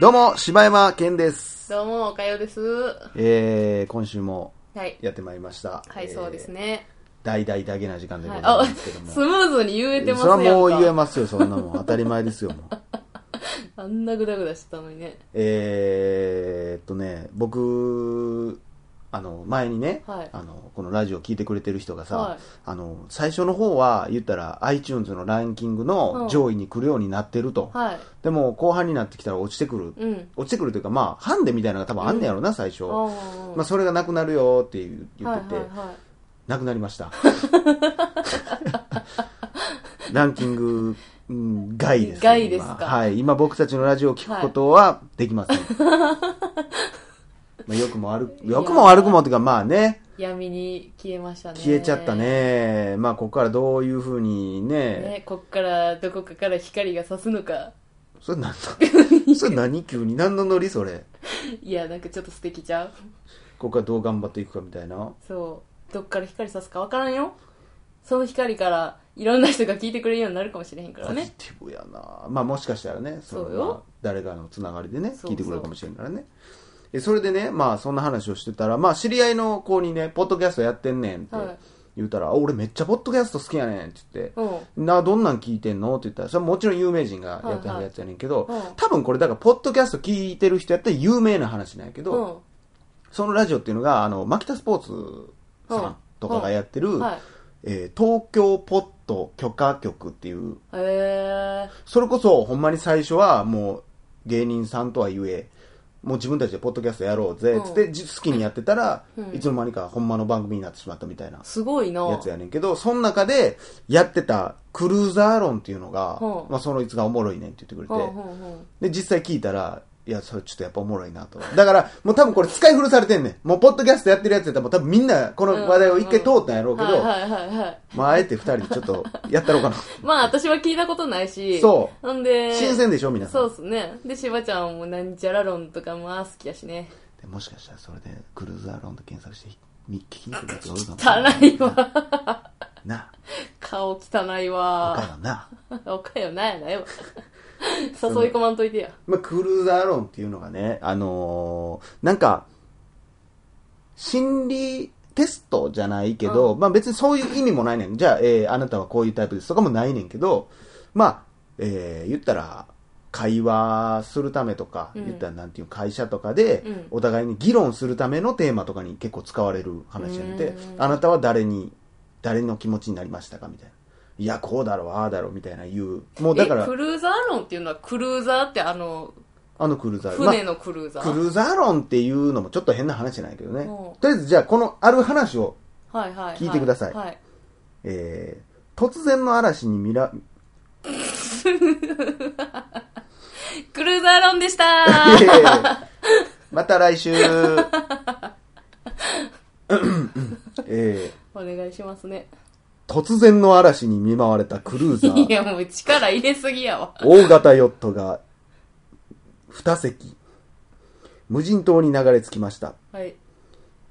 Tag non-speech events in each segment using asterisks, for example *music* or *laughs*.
どうも、柴山健です。どうも、おかよです。えー、今週もはい。やってまいりました。はい、えーそうです。ね。大々だけな時間でごはい、ざいあますけど、も。スムーズに言えてますそれ。はもう言えますよ、そんなもん。当たり前ですよ、もう。*laughs* あんなグダグダしてたのにね。えーっとね、僕、あの、前にね、はいあの、このラジオ聞いてくれてる人がさ、はいあの、最初の方は言ったら iTunes のランキングの上位に来るようになってると。はい。でも後半になってきたら落ちてくる。うん。落ちてくるというか、まあ、ハンデみたいなのが多分あんねやろな、最初。まあ、それがなくなるよって言言ってて、はいはいはい。なくなりました。*laughs* ランキング、うん、外です、外ですか今はい。今僕たちのラジオを聞くことはできません。*laughs* まあ、よくも悪く、よくも悪くもっていうか、まあね、闇に消えましたね。消えちゃった。ね。まあ、ここからどういうふうにね、ね、こっから、どこかから光が差すのか。それ何の、それ何急に？何のノリ？それ。*laughs* いや、なんかちょっと素敵ちゃう？ここからどう頑張っていくかみたいな。そう。どっから光差すかわからんよ。その光から、いろんな人が聞いてくれるようになるかもしれへんからポジね。ティブやなまあもしかしたらねのそうよまあ誰かのつながりでねそうそう聞いてくれるかもしれんからねえそれでねまあそんな話をしてたらまあ知り合いの子にねポッドキャストやってんねんってはい言うたら、あ俺めっちゃポッドキャスト好きやねんって言って、うん。な、どんなん聞いてんのって言ったら、それもちろん有名人がやってはるやつやねんけど、はいはいうん多分これだから、ポッドキャスト聞いてる人やったら有名な話なんやけど、うん。そのラジオっていうのが、あの、マキタスポーツさんとかがやってる、はい。えー東京ポッド許可局っていう、へえそれこそほんまに最初はもう芸人さんとは言え、もう自分たちでポッドキャストやろうぜ、うんつってじ好きにやってたら、うんいつの間にかほんまの番組になってしまったみたいなー、すごいな。やつやねんけど、その中でやってたクルーザー論っていうのが、うんまあそのいつがおもろいねんって言ってくれて。で、実際聞いたら、いや、それちょっとやっぱおもろいなと。だから、もう多分これ使い古されてんねん。もうポッドキャストやってるやつやったらもう多分みんなこの話題を一回通ったんやろうけど。まああえて二人でちょっとやったろうかな。*laughs* まあ私は聞いたことないし。。そうほんで。新鮮でしょ、皆さん。そうっすね。で、しばちゃんもなんちゃら論とかまあ好きやしね。でもしかしたらそれでクルーザー論と検索して聞きに来るやつがおるかもしれな汚いわ。な *laughs* 顔汚いあわか。よな、*laughs* おかよ、なんやないわ。*laughs* 誘い込まんといてや。まあ、クルーザー論っていうのがねあのーなんか心理テストじゃないけど、まあ別にそういう意味もないねん。じゃあ、えーあなたはこういうタイプですとかもないねんけどまあ、えー言ったら会話するためとか、うん。言ったらなんていう会社とかで、うん。お互いに議論するためのテーマとかに結構使われる話やねんて。うん。あなたは誰に誰の気持ちになりましたかみたいないやこうだろうああだろうみたいな言う。もうだからえ、クルーザー論っていうのは、クルーザーってあの、あのクルーザー。船のクルーザー？クルーザー論っていうのもちょっと変な話じゃないけどね。う。んとりあえずじゃあこのある話を、はいはいはい。聞いてください。はい。えー突然の嵐に見ら *laughs* クルーザー論でした。また来週。*laughs* えお願いしますね。ー突然の嵐に見舞われたクルーザー *laughs* いや、もう力入れすぎやわ。大型ヨットが2隻無人島に流れ着きましたはい。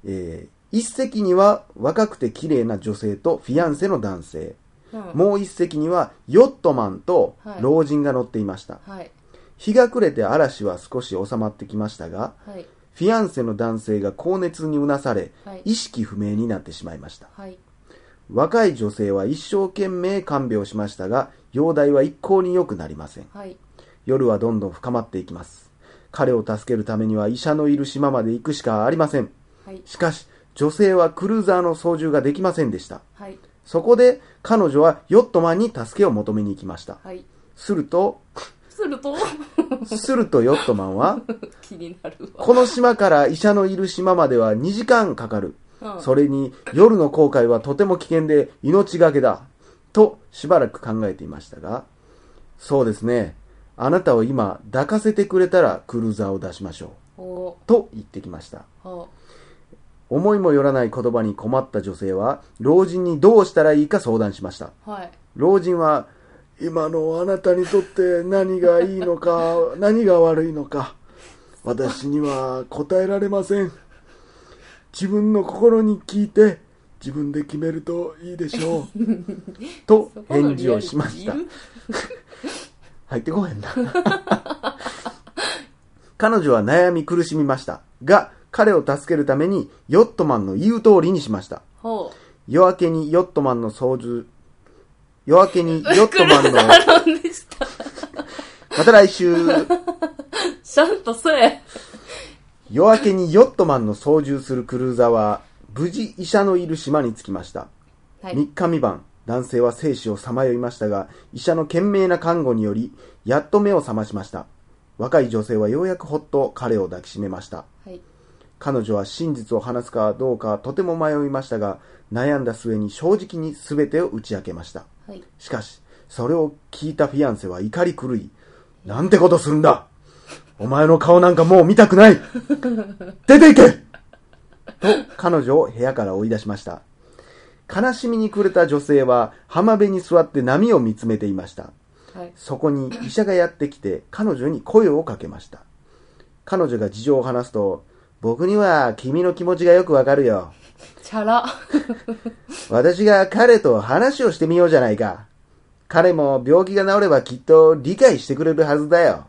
えー一隻には若くて綺麗な女性とフィアンセの男性うん。もう一隻にはヨットマンとはい老人が乗っていました、はい。日が暮れて嵐は少し収まってきましたがはい。フィアンセの男性が高熱にうなされ、はい意識不明になってしまいましたはい。若い女性は一生懸命看病しましたが容体は一向に良くなりませんはい。夜はどんどん深まっていきます彼を助けるためには医者のいる島まで行くしかありませんはい。しかし女性はクルーザーの操縦ができませんでしたはい。そこで彼女はヨットマンに助けを求めに行きましたはい。するとすると、*laughs* するとヨットマンは *laughs* 気になるわ。この島から医者のいる島までは2時間かかるうん。それに夜の航海はとても危険で命がけだ。としばらく考えていましたがそうですね。あなたを今抱かせてくれたらクルーザーを出しましょう。お。と言ってきました。は思いもよらない言葉に困った女性は老人にどうしたらいいか相談しました。はい。老人は今のあなたにとって何がいいのか何が悪いのか私には答えられません自分の心に聞いて自分で決めるといいでしょう *laughs* と返事をしました *laughs* 入ってこへんな。*laughs* 彼女は悩み苦しみました。が、彼を助けるためにヨットマンの言う通りにしました。ほ夜明けにヨットマンの操縦、夜明けにヨットマンの。また来週、ちゃんとそれ。夜明けにヨットマンの操縦するクルーザーは、無事医者のいる島に着きました。はい。3日三晩、男性は生死をさまよいましたが、医者の懸命な看護により、やっと目を覚ましました。若い女性はようやくほっと彼を抱きしめました。はい。彼女は真実を話すかどうかとても迷いましたが、悩んだ末に正直に全てを打ち明けました。はい。しかし、それを聞いたフィアンセは怒り狂い、なんてことするんだお前の顔なんかもう見たくない *laughs* 出て行けと彼女を部屋から追い出しました。悲しみに暮れた女性は浜辺に座って波を見つめていました。はい。そこに医者がやってきて彼女に声をかけました。彼女が事情を話すと、僕には君の気持ちがよくわかるよ。チャラ。*laughs* 私が彼と話をしてみようじゃないか。彼も病気が治ればきっと理解してくれるはずだよ。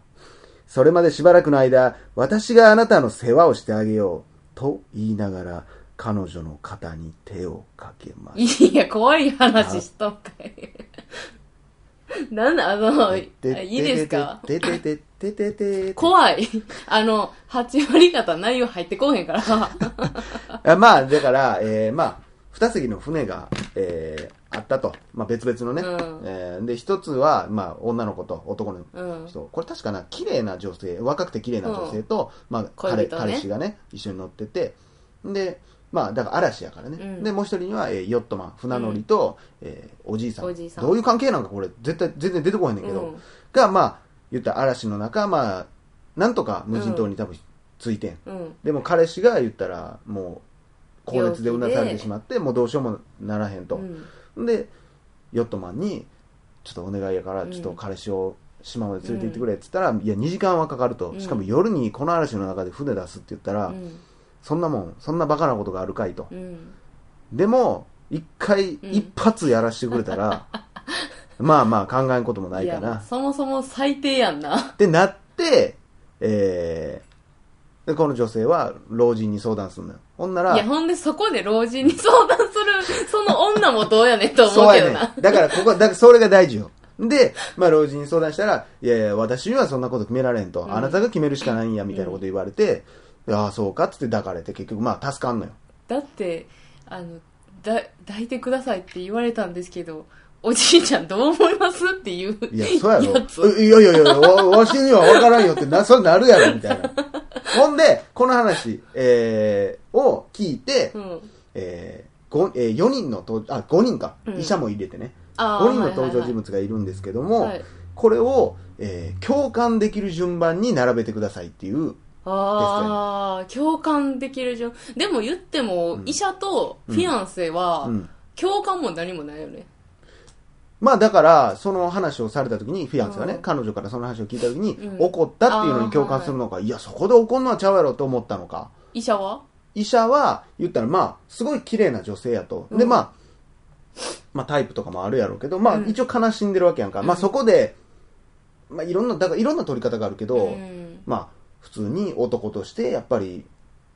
それまでしばらくの間、私があなたの世話をしてあげよう。と言いながら、彼女の肩に手をかけます。いや、怖い話しとんかい。*laughs* なんだ、あの、いいですかててててててて怖い。あの、8割方内容入ってこうへんから。あまあ、だから、えーまあ、二隻の船が、えーあったと。まあ、別々のね。うんえーで、一つは、まあ、女の子と男のうん。人。これ確かな、綺麗な女性、若くて綺麗な女性と、まあ、彼、恋人ね彼氏がね、一緒に乗ってて、で、まあ、だから嵐やからね。うんで、もう一人には、えーヨットマン、船乗りと、えーおじいさん。おじいさんどういう関係なんかこれ、絶対、全然出てこへんねんけど、うんが、まあ、言ったら嵐の中、まあ、なんとか無人島に多分ついてん。うん。でも彼氏が言ったらもう高熱でうなされてしまってもうどうしようもならへんとう、ん。でヨットマンに「ちょっとお願いやからうん。ちょっと彼氏を島まで連れて行ってくれ」って言ったら「いや2時間はかかると、うん。しかも夜にこの嵐の中で船出す」って言ったら、うん。そんなもんそんなバカなことがあるかいと、うん。でも一回、うん。一発やらしてくれたら *laughs* まあまあ考えんこともないかやなそもそも最低やんな。ってなってえーでこの女性は老人に相談するのよほんならいや、ほんでそこで老人に *laughs* 相談する、その女もどうやねんと思うけどな。ん。だからここ、だからそれが大事よ。で、まあ老人に相談したら、いやいや、私にはそんなこと決められんと。うんあなたが決めるしかないんや、みたいなこと言われて、ああ、そうかっつって抱かれて、結局まあ助かんのよ。だって、あの、だ、抱いてくださいって言われたんですけど、おじいちゃんどう思いますっていう。いや、そうやろ。いやいやいや、わわしには分からんよってな、そうなるやろ、みたいな。*laughs* ほんで、この話、えー、を聞いて、うん。えー、ごえー、4人の登場、あ、5人か。うん医者も入れてね。あ5人の登場人物がいるんですけども、はい。これを、えー共感できる順番に並べてくださいっていう、ああ、共感できるじゃん。でも言っても、うん医者とフィアンセは、うん。共感も何もないよね。まあだから、その話をされた時に、フィアンセがね、うん。彼女からその話を聞いた時に、うん。怒ったっていうのに共感するのか、いや、そこで怒るのはちゃうやろと思ったのか。医者は？医者は、言ったらまあ、すごい綺麗な女性やと。で、うん。まあ、まあタイプとかもあるやろうけど、まあうん。一応悲しんでるわけやんか。まあうん。そこで、まあいろんな、だからいろんな取り方があるけど、うん。まあ、普通に男として、やっぱり、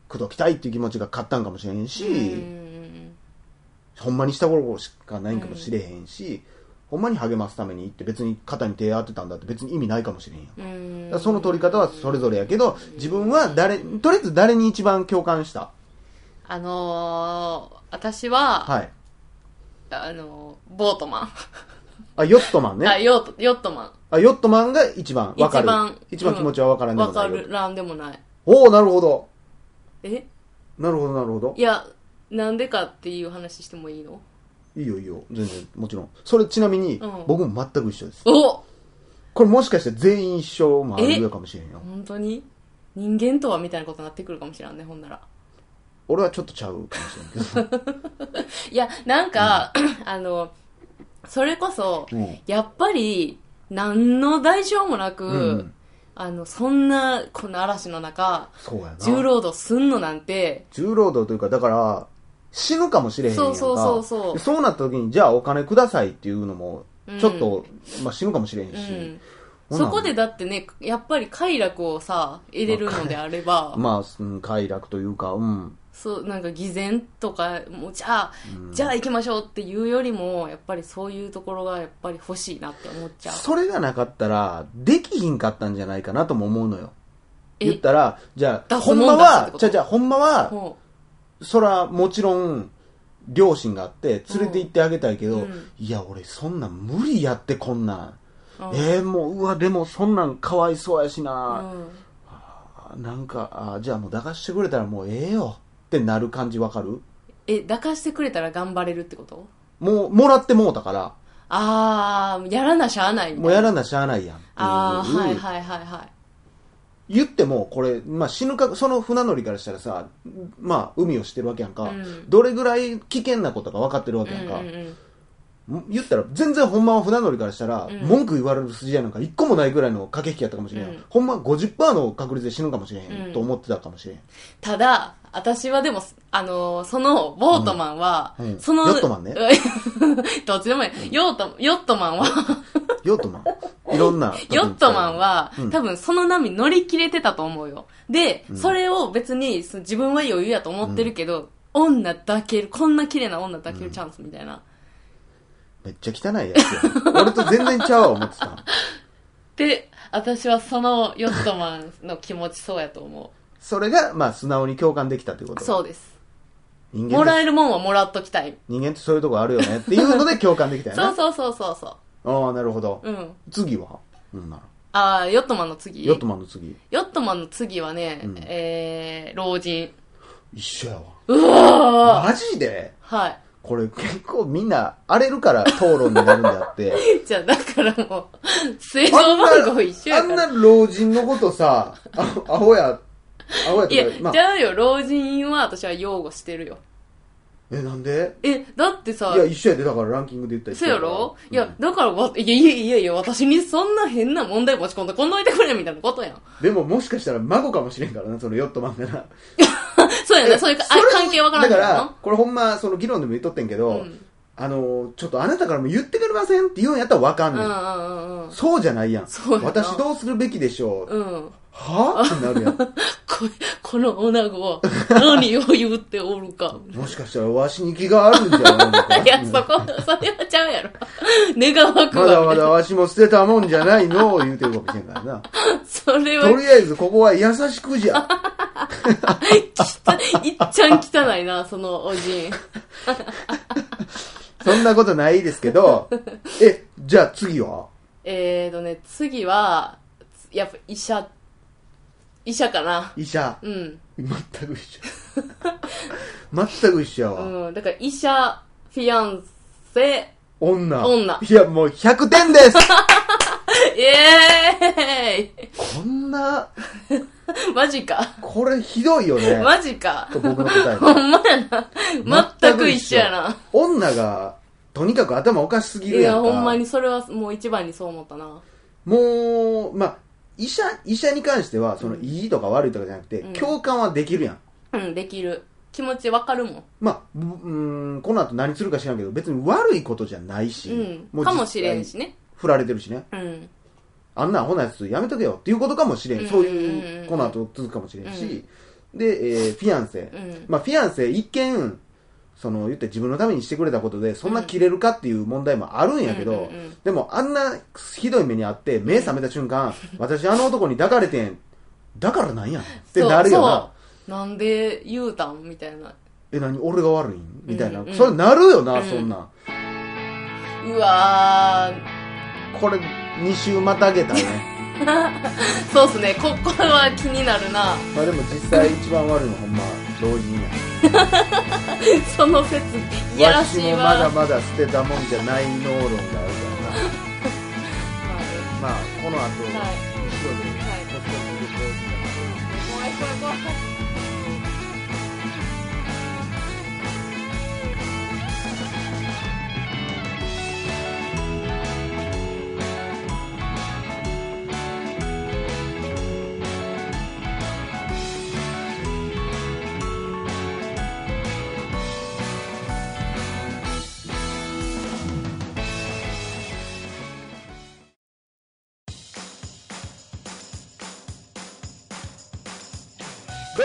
口説きたいっていう気持ちが勝ったんかもしれへんし、うん。ほんまにした頃しかないんかもしれへんし、ほんまに励ますために行って別に肩に手当てたんだって別に意味ないかもしれんやん。その取り方はそれぞれやけど、自分は誰、とりあえず誰に一番共感した？あのー、私は、はい。あのー、ボートマン。あ、ヨットマン *laughs* あ、ね。ヨット、ヨットマあ、ヨットマンが一番わかる。一番一番気持ちはわからんン。でもないよわかるらんでもない。おおなるほど。え？なるほど、なるほどい。や、なんでかっていう話してもいいの？いいよ、いいよ。全然、もちろん。それちなみに、うん僕も全く一緒です。おこれもしかして全員一緒もあるかもしれんよ。本当に？人間とはみたいなことになってくるかもしれんね、ほんなら。俺はちょっとちゃうかもしれんけど。*laughs* いや、なんか、あの、それこそ、うんやっぱり、何の代償もなく、うんあの、そんな、この嵐の中、そうやな。重労働すんのなんて、重労働というか、だから、死ぬかもしれへんやんか。そうそうそうそうでそうなった時に、じゃあお金くださいっていうのもうん、ちょっと、まあ死ぬかもしれへんし、うん。そこでだってね、やっぱり快楽をさ、得れるのであれば、まあ、うん快楽というか、うん。そう、なんか偽善とか、もうじゃあ、じゃあ行きましょうっていうよりも、やっぱりそういうところがやっぱり欲しいなって思っちゃう。それがなかったら、できひんかったんじゃないかなとも思うのよ。え？言ったら、じゃあ、ほんまはじゃあじゃあほんまは、ほそら、もちろん、両親があって、連れて行ってあげたいけど、うんいや、俺、そんなん無理やって、こんなん。う。うんえー、もう、うわ、でも、そんなんかわいそうやしうな。んなんか、あじゃあもう抱かしてくれたらもうええよ。ってなる感じわかる？え、抱かしてくれたら頑張れるってこと？もう、もらってもうたから、あー、やらなしゃあない。もうやらなしゃあないやん。あー、はいはいはいはい。言っても、これ、まあ、死ぬか、その船乗りからしたらさ、まあ、海をしてるわけやんか、うん。どれぐらい危険なことか分かってるわけやんか、うんうんうん。言ったら、全然ほんまは船乗りからしたら、うん。文句言われる筋合いなんか一個もないぐらいの駆け引きやったかもしれん、うん。ほんま50%の確率で死ぬかもしれへん、うん。と思ってたかもしれん。ただ、私はでも、あのーその、ボートマンは、うん。うん。その、ヨットマンね。*laughs* どっちでもいい。ヨート、ヨットマンは、ヨットマン。いろんな。*laughs* ヨットマンは、うん多分その波乗り切れてたと思うよ。で、それを別にそ自分は余裕やと思ってるけど、女抱ける、こんな綺麗な女抱けるチャンスみたいな。めっちゃ汚いやつや。俺と全然ちゃうわ、思ってた。*laughs* で、私はそのヨットマンの気持ちそうやと思それが、まあ、素直に共感できたというこう。と。そうです。人間って、もらえるもんはもらっときたい。人間ってそういうとこあるよね。っていうので共感できたよね。*laughs* そうそうそうそうそああ、なるほど。う。うん。次は？うんなら。あー、ヨットマンの次。ヨットマンの次？ヨットマンの次はね、うんえー、老人。一緒やわ。うわーマジで？はい。これ結構みんな荒れるから討論になるんであって。*laughs* じゃあ、だからもう、水道番号一緒やから。あんな老人のことさ、あアホや、アホやといやか、、まあじ、ゃあよ、老人は私は擁護してるよ。え、なんで？え、だってさい、や、一緒やで、だからランキングで言ったら一緒そうやろ？いやうん、だからわ、いやいやいやいや、私にそんな変な問題持ち込んでこんどいてくれみたいなことやん。でももしかしたら孫かもしれんからな、そのヨットマンがな。*laughs* そうやな、そういう関係わからんだからな、これほんま、その議論でも言っとってんけど、うんあの、ちょっとあなたからも言ってくれませんって言うんやったらわかんねん。うんうんうんうん。そうじゃないやん。そう私どうするべきでしょう。うん。はぁってなるやん。*laughs* こ、この女子は何を言っておるか。もしかしたらわしに気があるんじゃないのか？いや、うんそこ、それはちゃうやろ。*laughs* 願わくまだまは。だわしも捨てたもんじゃないの？を言うてるかもしれんからな。それはと、りあえずここは優しくじゃ。*laughs* いっちゃん汚いな、そのおじん。そんなことないですけど、*laughs* え、じゃあ次は？えーとね、次は、やっぱ医者、医者かな。医者。うん。全く一緒。全く一緒やわ。*laughs* うん。だから医者、フィアンセ、女。女いや、もう100点です *laughs* イエーイこんな、*laughs* マジか。これひどいよね。マジか。僕の答えほんまやな。全く一緒やな。女が、とにかく頭おかしすぎるいや、やんか。ほんまにそれはもう一番にそう思ったな。もう、まあ、医者、医者に関しては、その、いいとか悪いとかじゃなくて、うん共感はできるやん。うん、できる。気持ちわかるもん。まあ、うーん、この後何するか知らんけど、別に悪いことじゃないし、うん。かもしれんしね。振られてるしね。うん。あんなアホなやつやめとけよっていうことかもしれん。うんそういう、この後続くかもしれんし。で、えーフィアンセ。うん。まあ、フィアンセ一見、その、言って自分のためにしてくれたことで、そんな切れるかっていう問題もあるんやけど、でもあんなひどい目にあって、目覚めた瞬間、私あの男に抱かれてん、だからなんやんってなるよな。なんで言うたんみたいな。え、何？俺が悪いん？みたいな、それなるよな、うんそんなん。うわこれ、2週またげたね。ー。*laughs* そうっすね。こ、これは気になるな。まあでも実際一番悪いのほんま、老人や。*laughs* その説、いやらしいわしもまだわ。まだ捨てたもんじゃない能論があるからな。*laughs* まあ、この後、はい。後ろで、はいもしかすると怖い怖い怖い。